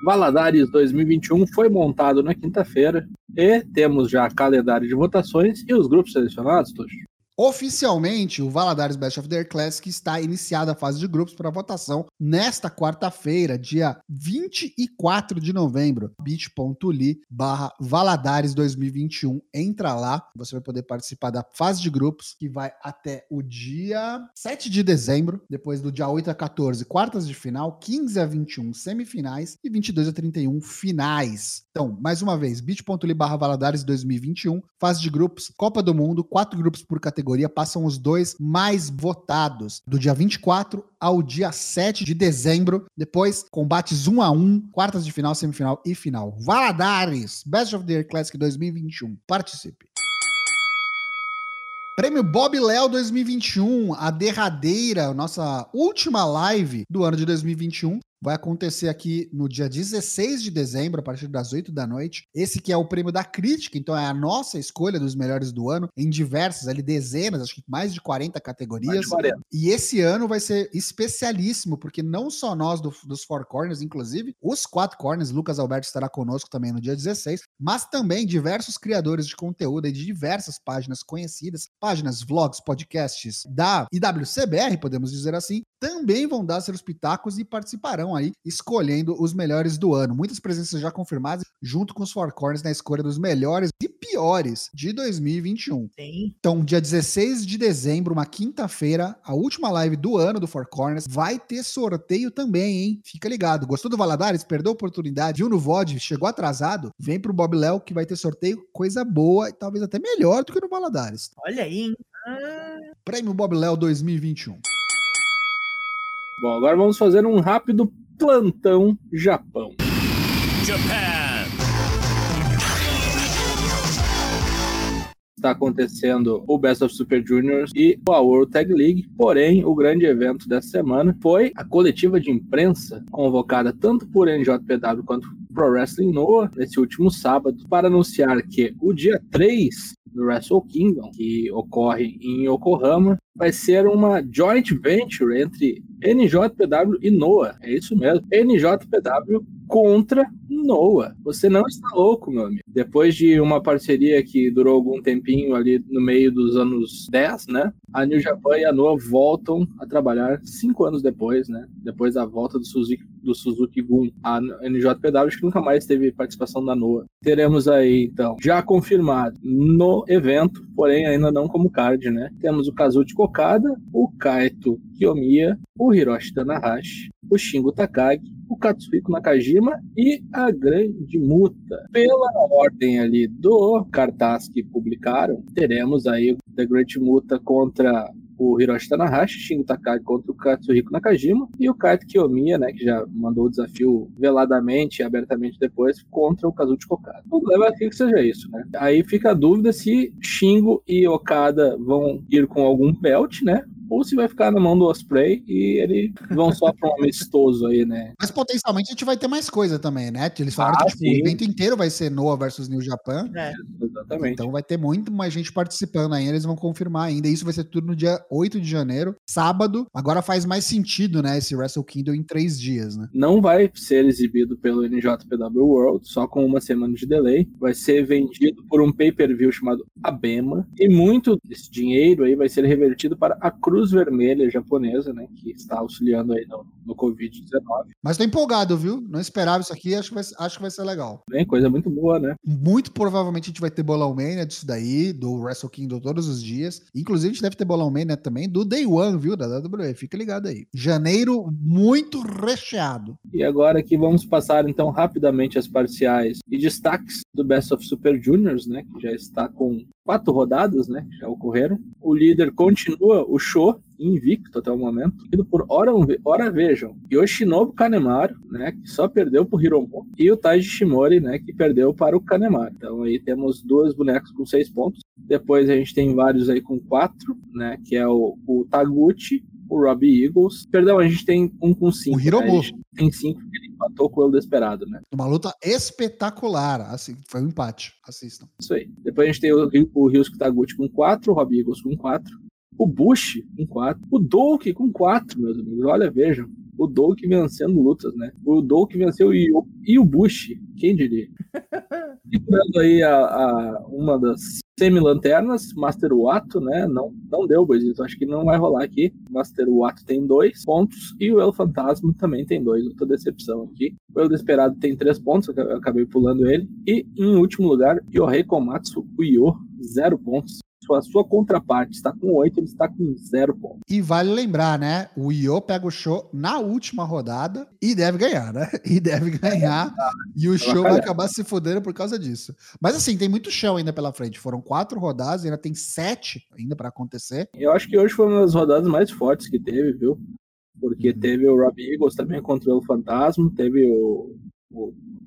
Valadares 2021 foi montado na quinta-feira e temos já calendário de votações e os grupos selecionados, Tocho. Oficialmente, o Valadares Best of Their Classic está iniciada a fase de grupos para votação nesta quarta-feira, dia 24 de novembro. bit.ly barra Valadares 2021. Entra lá, você vai poder participar da fase de grupos, que vai até o dia 7 de dezembro, depois do dia 8 a 14, quartas de final, 15 a 21, semifinais e 22 a 31, finais. Então, mais uma vez, bit.ly barra Valadares 2021, fase de grupos, Copa do Mundo, quatro grupos por categoria passam os dois mais votados, do dia 24 ao dia 7 de dezembro. Depois, combates 1 a 1 quartas de final, semifinal e final. Valadares, Best of the Year Classic 2021. Participe. Prêmio Bob Léo 2021, a derradeira, nossa última live do ano de 2021 vai acontecer aqui no dia 16 de dezembro, a partir das 8 da noite. Esse que é o prêmio da crítica, então é a nossa escolha dos melhores do ano, em diversas, ali dezenas, acho que mais de 40 categorias. De 40. E esse ano vai ser especialíssimo, porque não só nós do, dos Four Corners, inclusive, os quatro corners, Lucas Alberto estará conosco também no dia 16, mas também diversos criadores de conteúdo de diversas páginas conhecidas, páginas, vlogs, podcasts da IWCBR, podemos dizer assim, também vão dar seus pitacos e participarão aí escolhendo os melhores do ano. Muitas presenças já confirmadas, junto com os Four Corners na escolha dos melhores e piores de 2021. Sim. Então, dia 16 de dezembro, uma quinta-feira, a última live do ano do Four Corners, vai ter sorteio também, hein? Fica ligado. Gostou do Valadares? Perdeu a oportunidade? Viu no VOD? Chegou atrasado? Vem pro Bob Léo que vai ter sorteio, coisa boa e talvez até melhor do que no Valadares. Olha aí, hein? Ah, Prêmio Bob Léo 2021. Bom, agora vamos fazer um rápido plantão Japão. Japan. Está acontecendo o Best of Super Juniors e a World Tag League. Porém, o grande evento dessa semana foi a coletiva de imprensa convocada tanto por NJPW quanto Pro Wrestling Noah nesse último sábado para anunciar que o dia 3 do Wrestle Kingdom, que ocorre em Yokohama, vai ser uma joint venture entre NJPW e NOAH. É isso mesmo. NJPW contra NOAH. Você não está louco, meu amigo. Depois de uma parceria que durou algum tempinho ali no meio dos anos 10, né? A New Japan e a NOAH voltam a trabalhar cinco anos depois, né? Depois da volta do Suzuki, do Suzuki Gun. A NJPW que nunca mais teve participação da NOAH. Teremos aí, então, já confirmado no evento, porém ainda não como card, né? Temos o Kazuchi Okada, o Kaito Kiyomiya, o Hiroshi Tanahashi, o Shingo Takagi, o Katsuhiko Nakajima e a Grande Muta. Pela ordem ali do cartaz que publicaram, teremos aí The Great Muta contra o Hiroshi Tanahashi, Shingo Takagi contra o Katsuhiko Nakajima e o Kaito Kiyomiya, né, que já mandou o desafio veladamente e abertamente depois contra o Kazuchi Okada. O problema é que seja isso, né? Aí fica a dúvida se Shingo e Okada vão ir com algum belt, né? Ou se vai ficar na mão do Osprey e eles vão só para um amistoso aí, né? Mas potencialmente a gente vai ter mais coisa também, né? Eles falaram Ah, que tipo, o evento inteiro vai ser Noah versus New Japan. é. Exatamente. Então vai ter muito mais gente participando ainda, eles vão confirmar ainda. Isso vai ser tudo no dia 8 de janeiro, sábado. Agora faz mais sentido, né? Esse Wrestle Kingdom em três dias, né? não vai ser exibido pelo NJPW World, só com uma semana de delay. Vai ser vendido por um pay-per-view chamado Abema. E muito desse dinheiro aí vai ser revertido para a Cruz Vermelha japonesa, né? Que está auxiliando aí no, no Covid-19. Mas tô empolgado, viu? Não esperava isso aqui, acho que vai, acho que vai ser legal. Bem, coisa muito boa, né? Muito provavelmente a gente vai ter bolão mania disso daí, do Wrestle Kingdom todos os dias. Inclusive, a gente deve ter bolão mania também do Day One, viu? Da WWE. Fica ligado aí. Janeiro muito recheado. E agora aqui vamos passar então rapidamente as parciais e destaques do Best of Super Juniors, né? Que já está com quatro rodadas, né? Que já ocorreram. O líder continua o show Sho, invicto até o momento, ido por Ora, Ora Vejam, Yoshinobu Kanemaru, né, que só perdeu pro Hiromo, e o Taiji Shimori, né, que perdeu para o Kanemaru. Então aí temos dois bonecos com seis pontos. Depois a gente tem vários aí com quatro, né, que é o, o Taguchi, o Robbie Eagles. Perdão, a gente tem um com cinco. O Hiromu. Né? Tem cinco que ele empatou com o El Desperado, né? Uma luta espetacular. Assim, foi um empate. Assistam. Isso aí. Depois a gente tem o, o Ryusuke Taguchi com quatro, o Robbie Eagles com quatro. O Bush com quatro. O Douk com quatro, meus amigos. Olha, vejam. O Douk vencendo lutas, né? O Douk venceu o, e o Bush. Quem diria? Segurando aí a, a, uma das semi-lanternas, Master Wato, né? Não, não deu, Boizito. Acho que não vai rolar aqui. Master Wato tem dois pontos e o El Fantasma também tem dois. Outra decepção aqui. O El Desperado tem três pontos, eu acabei pulando ele. E em último lugar, Yohei Komatsu, o Yo, zero pontos sua, sua contraparte está com 8, ele está com 0 pontos. E vale lembrar, né? O Io pega o show na última rodada e deve ganhar, né? E deve ganhar. e o show vai acabar se fodendo por causa disso. Mas assim, tem muito chão ainda pela frente. Foram quatro rodadas, ainda tem sete ainda para acontecer. Eu acho que hoje foi uma das rodadas mais fortes que teve, viu? Porque uhum. teve o Rob Eagles também contra o Fantasma, teve o, o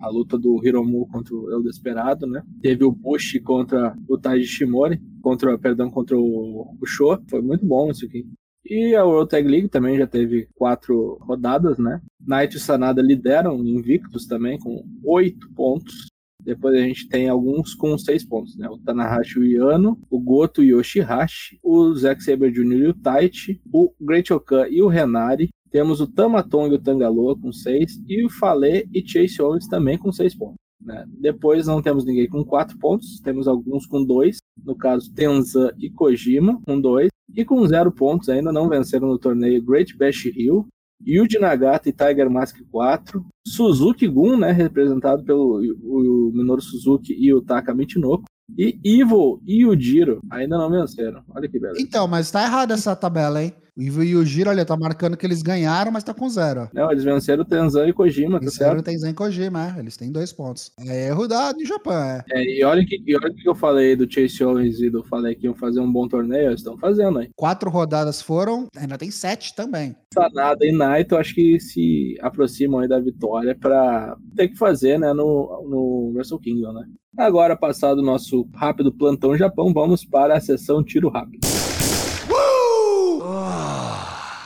a luta do Hiromu contra o El Desperado, né? Teve o Bush contra o Taiji Shimori, contra, perdão, contra o, o Sho. Foi muito bom isso aqui. E a World Tag League também já teve quatro rodadas, né? Knight e Sanada lideram invictos também, com oito pontos. Depois a gente tem alguns com seis pontos, né? O Tanahashi Yano, o Goto Yoshihashi, o Zack Saber Jr. e o Taichi, o Great Okan e o Renari, temos o Tamatonga e o Tangaloa com 6 e o Falê e Chase Owens também com 6 pontos. Né? Depois não temos ninguém com 4 pontos, temos alguns com 2, no caso Tenzan e Kojima com 2, e com 0 pontos ainda não venceram no torneio Great Bash Hill, Yuji Nagata e Tiger Mask 4, Suzuki Gun, né, representado pelo o, o Minoru Suzuki e o Taka Michinoku, e Evil e o Jiro ainda não venceram. Olha que beleza. Então, mas tá errada essa tabela, hein? E o Jiro, olha, tá marcando que eles ganharam, mas tá com zero. Não, eles venceram o Tenzan e Kojima, tá certo? o Tenzan e Kojima, é. Eles têm dois pontos. É erro em Japão, é. é e olha que, e olha que eu falei do Chase Owens e do falei que iam fazer um bom torneio, eles estão fazendo aí. Quatro rodadas foram, ainda tem sete também. Sanada e Naito, acho que se aproximam aí da vitória pra ter que fazer, né, no, no Wrestle Kingdom, né? Agora, passado o nosso rápido plantão Japão, vamos para a sessão tiro rápido.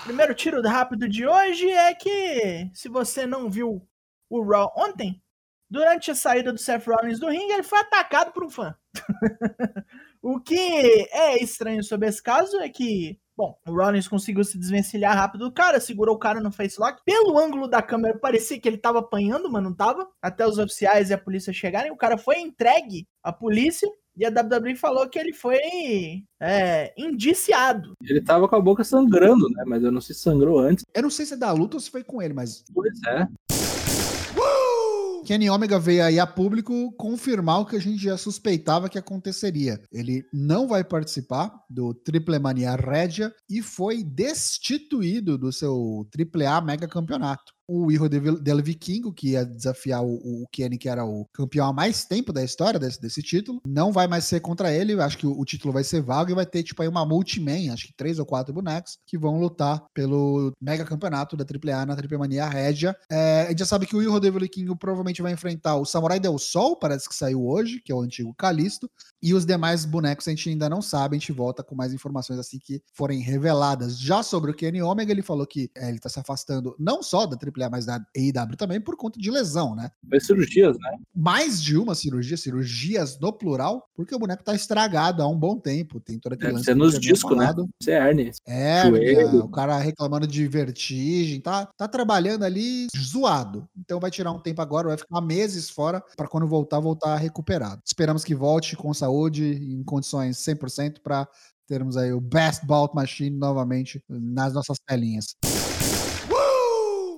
Primeiro tiro rápido de hoje é que, se você não viu o Raw ontem, durante a saída do Seth Rollins do ringue, ele foi atacado por um fã. o que é estranho sobre esse caso é que Bom, o Rollins conseguiu se desvencilhar rápido do cara, segurou o cara no facelock. Pelo ângulo da câmera, parecia que ele tava apanhando, mas não tava. Até os oficiais e a polícia chegarem. O cara foi entregue à polícia e a WWE falou que ele foi é, indiciado. Ele tava com a boca sangrando, né? Mas eu não sei se sangrou antes. Eu não sei se é da luta ou se foi com ele, mas. Pois é. Kenny Omega veio aí a público confirmar o que a gente já suspeitava que aconteceria. Ele não vai participar do Triple Mania Regia e foi destituído do seu Triple A Mega Campeonato o Hijo del Vikingo, que ia desafiar o, o Kenny, que era o campeão há mais tempo da história desse, desse título. Não vai mais ser contra ele, acho que o, o título vai ser vago e vai ter, tipo, aí uma multiman, acho que três ou quatro bonecos, que vão lutar pelo mega campeonato da AAA na Triple Mania Régia. É, a gente já sabe que o Hijo del Vikingo provavelmente vai enfrentar o Samurai Del Sol, parece que saiu hoje, que é o antigo Calisto, e os demais bonecos a gente ainda não sabe, a gente volta com mais informações assim que forem reveladas. Já sobre o Kenny Omega, ele falou que é, ele tá se afastando não só da AAA, mas da AEW também por conta de lesão, né? Foi cirurgias, né? Mais de uma cirurgia, cirurgias no plural, porque o boneco tá estragado há um bom tempo. Tem toda aquela. Deve ser nos discos, né? Isso é. É, o cara reclamando de vertigem, tá, tá trabalhando ali zoado. Então vai tirar um tempo agora, vai ficar meses fora para quando voltar, voltar recuperado. Esperamos que volte com saúde saúde, em condições 100% para termos aí o Best Bout Machine novamente nas nossas telinhas.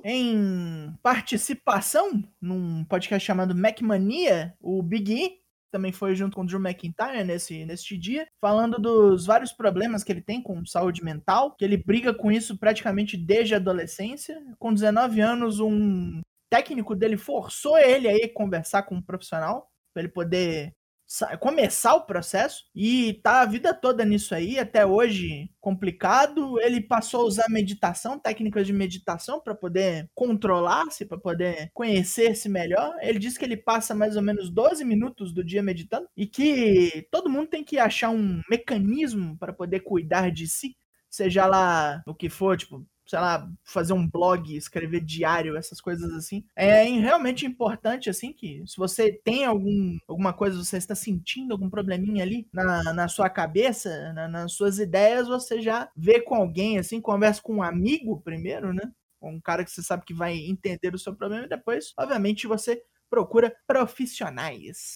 Em participação num podcast chamado MacMania, o Big E também foi junto com o Drew McIntyre nesse, nesse dia, falando dos vários problemas que ele tem com saúde mental, que ele briga com isso praticamente desde a adolescência. Com 19 anos, um técnico dele forçou ele a ir conversar com um profissional, para ele poder começar o processo e tá a vida toda nisso aí, até hoje complicado. Ele passou a usar meditação, técnicas de meditação para poder controlar-se, para poder conhecer-se melhor. Ele diz que ele passa mais ou menos 12 minutos do dia meditando e que todo mundo tem que achar um mecanismo para poder cuidar de si, seja lá o que for, tipo, sei lá, fazer um blog, escrever diário, essas coisas assim. É realmente importante, assim, que se você tem algum, alguma coisa, você está sentindo algum probleminha ali na, na sua cabeça, na- nas suas ideias, você já vê com alguém, assim, conversa com um amigo primeiro, né? Um cara que você sabe que vai entender o seu problema e depois, obviamente, você procura profissionais.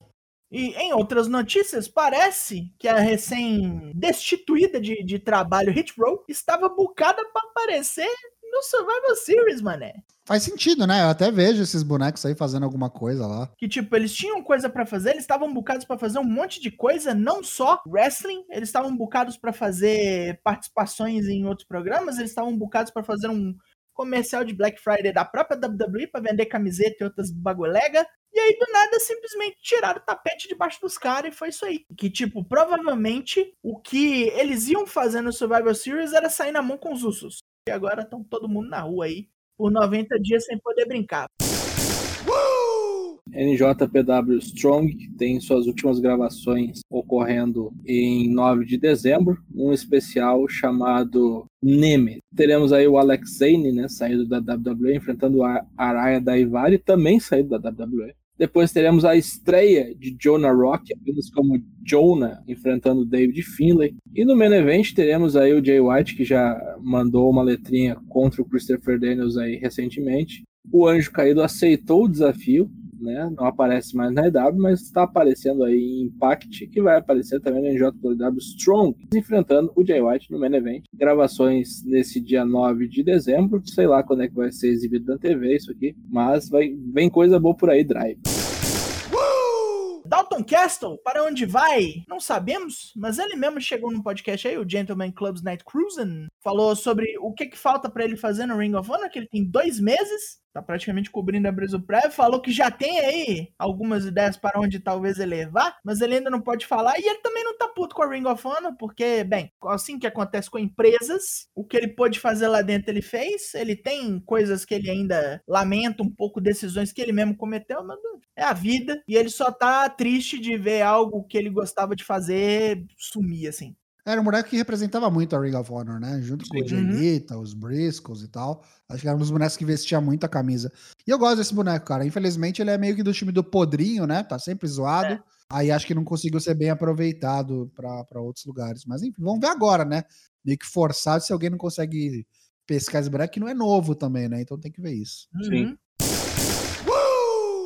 E em outras notícias, parece que a recém-destituída de, de trabalho Hit Row estava bucada para aparecer no Survival Series, mané. Faz sentido, né? Eu até vejo esses bonecos aí fazendo alguma coisa lá. Que tipo, eles tinham coisa pra fazer, eles estavam bucados pra fazer um monte de coisa, não só wrestling, eles estavam bucados pra fazer participações em outros programas, eles estavam bucados pra fazer um comercial de Black Friday da própria WWE pra vender camiseta e outras bagulhega. E aí, do nada, simplesmente tiraram o tapete debaixo dos caras e foi isso aí. Que, tipo, provavelmente o que eles iam fazer no Survival Series era sair na mão com os Usos. E agora estão todo mundo na rua aí por 90 dias sem poder brincar. NJPW Strong que tem suas últimas gravações ocorrendo em 9 de dezembro, um especial chamado Neme. Teremos aí o Alex Zane, né, saído da WWE, enfrentando a Araya Daivari, também saído da WWE. Depois teremos a estreia de Jonah Rock, apenas como Jonah, enfrentando David Finlay. E no main event teremos aí o Jay White, que já mandou uma letrinha contra o Christopher Daniels aí recentemente. O Anjo Caído aceitou o desafio, né? Não aparece mais na EW, mas está aparecendo aí em Impact, que vai aparecer também no NJPW Strong, enfrentando o Jay White no main event. Gravações nesse dia 9 de dezembro, sei lá quando é que vai ser exibido na TV isso aqui, mas vai, vem coisa boa por aí, Drive. Dalton Castle, para onde vai? Não sabemos, mas ele mesmo chegou no podcast aí, o Gentleman Club's Night Cruising, falou sobre o que, que falta para ele fazer no Ring of Honor, que ele tem dois meses, tá praticamente cobrindo a brisa prévio, falou que já tem aí algumas ideias para onde talvez ele levar, mas ele ainda não pode falar, e ele também não tá puto com a Ring of Honor, porque, bem, assim que acontece com empresas, o que ele pôde fazer lá dentro ele fez, ele tem coisas que ele ainda lamenta um pouco, decisões que ele mesmo cometeu, mas é a vida, e ele só tá triste de ver algo que ele gostava de fazer sumir, assim. Era um boneco que representava muito a Ring of Honor, né? Junto com o Sim. Janita, os Briscoes e tal. Acho que era um dos bonecos que vestia muito a camisa. E eu gosto desse boneco, cara. Infelizmente, ele é meio que do time do Podrinho, né? Tá sempre zoado. É. Aí acho que não conseguiu ser bem aproveitado pra outros lugares. Mas enfim, vamos ver agora, né? Meio que forçado se alguém não consegue pescar esse boneco, que não é novo também, né? Então tem que ver isso. Sim.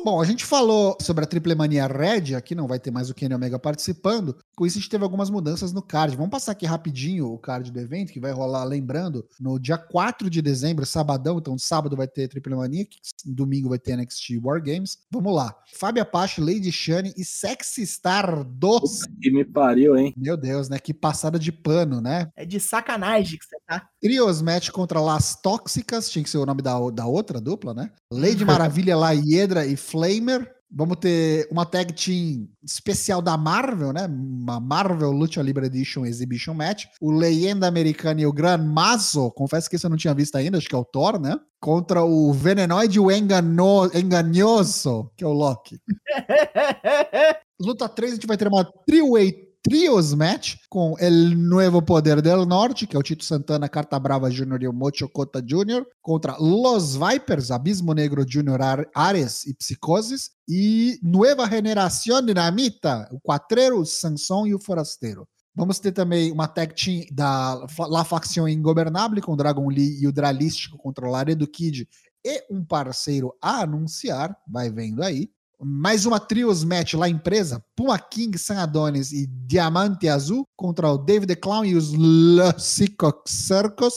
Uhum. Bom, a gente falou sobre a Triple Mania Red, aqui não vai ter mais o Kenny Omega participando. Com isso, a gente teve algumas mudanças no card. Vamos passar aqui rapidinho o card do evento, que vai rolar, lembrando, no dia 4 de dezembro, sabadão. Então, sábado vai ter Triple Mania, que domingo vai ter NXT War Games. Vamos lá. Fábio Apache, Lady Shane e Sexy Star dos. Que me pariu, hein? Meu Deus, né? Que passada de pano, né? É de sacanagem que você tá. Trios match contra Las Tóxicas, tinha que ser o nome da, da outra dupla, né? Lady Maravilha, La Hiedra e Flamer. Vamos ter uma tag team especial da Marvel, né? Uma Marvel Lucha Libre Edition Exhibition Match. O Leyenda Americana e o Gran Mazo, confesso que esse eu não tinha visto ainda, acho que é o Thor, né? Contra o Venenoide e o Engano, Enganhoso, que é o Loki. Luta 3, a gente vai ter uma three-way Trios Match com El Nuevo Poder del Norte, que é o Tito Santana, Carta Brava Jr. e o Mocho Cota Jr., contra Los Vipers, Abismo Negro Jr. Ar- Ares e Psicosis, e Nueva Generación Dinamita, o Quatreiro, o Sansão e o Forasteiro. Vamos ter também uma tag team da La Facción Ingobernable com Dragon Lee e o Dralístico contra o Laredo Kid e um parceiro a anunciar, vai vendo aí. Mais uma trios match lá empresa, Puma King, San Adonis e Diamante Azul contra o David the Clown e os Lucicox Circus,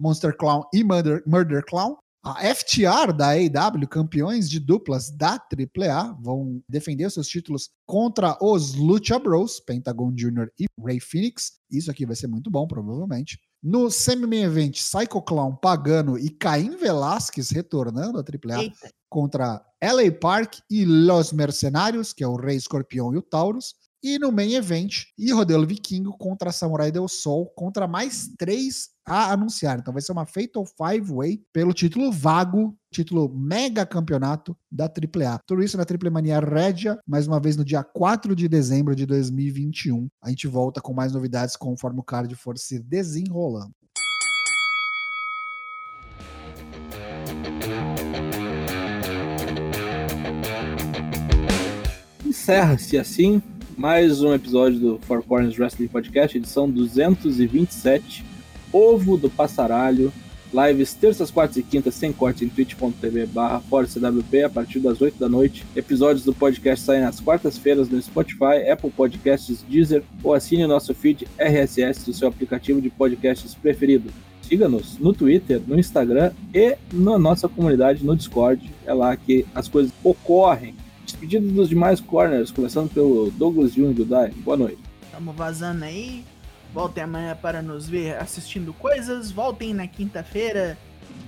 Monster Clown e Murder, Murder Clown. A FTR da AEW, campeões de duplas da AAA, vão defender seus títulos contra os Lucha Bros, Pentagon Jr. e Ray Phoenix. Isso aqui vai ser muito bom, provavelmente. No semi-main event, Psycho Clown, Pagano e Caim Velasquez retornando à AAA Eita. contra LA Park e Los Mercenários, que é o Rei Escorpião e o Taurus. E no main event, e Rodelo Vikingo contra Samurai Del Sol, contra mais três a anunciar. Então vai ser uma Fatal Five Way pelo título vago, título mega campeonato da AAA. Tudo isso na Triple Mania Regia, mais uma vez no dia 4 de dezembro de 2021. A gente volta com mais novidades conforme o card for se desenrolando. Encerra-se assim mais um episódio do Four Corners Wrestling Podcast, edição 227, Ovo do Passaralho, lives terças, quartas e quintas sem corte em twitch.tv barra ForceWP a partir das 8 da noite. Episódios do podcast saem às quartas-feiras no Spotify, Apple Podcasts, Deezer ou assine o nosso feed RSS do seu aplicativo de podcasts preferido. Siga-nos no Twitter, no Instagram e na nossa comunidade no Discord. É lá que as coisas ocorrem. Despedido dos demais corners, começando pelo Douglas Jung do Dai. Boa noite. Tamo vazando aí. Voltem amanhã para nos ver assistindo coisas. Voltem na quinta-feira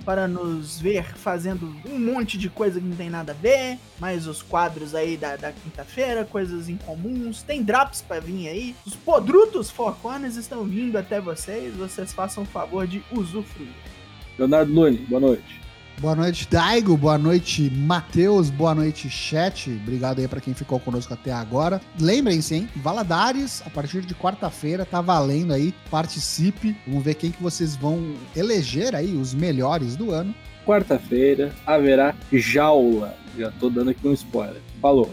para nos ver fazendo um monte de coisa que não tem nada a ver. Mais os quadros aí da, da quinta-feira, coisas incomuns. Tem drops para vir aí. Os podrutos focones estão vindo até vocês. Vocês façam o favor de usufruir. Leonardo Lune, boa noite. Boa noite, Daigo. Boa noite, Matheus. Boa noite, chat. Obrigado aí para quem ficou conosco até agora. Lembrem-se, hein? Valadares, a partir de quarta-feira, tá valendo aí. Participe. Vamos ver quem que vocês vão eleger aí, os melhores do ano. Quarta-feira haverá jaula. Já tô dando aqui um spoiler. Falou.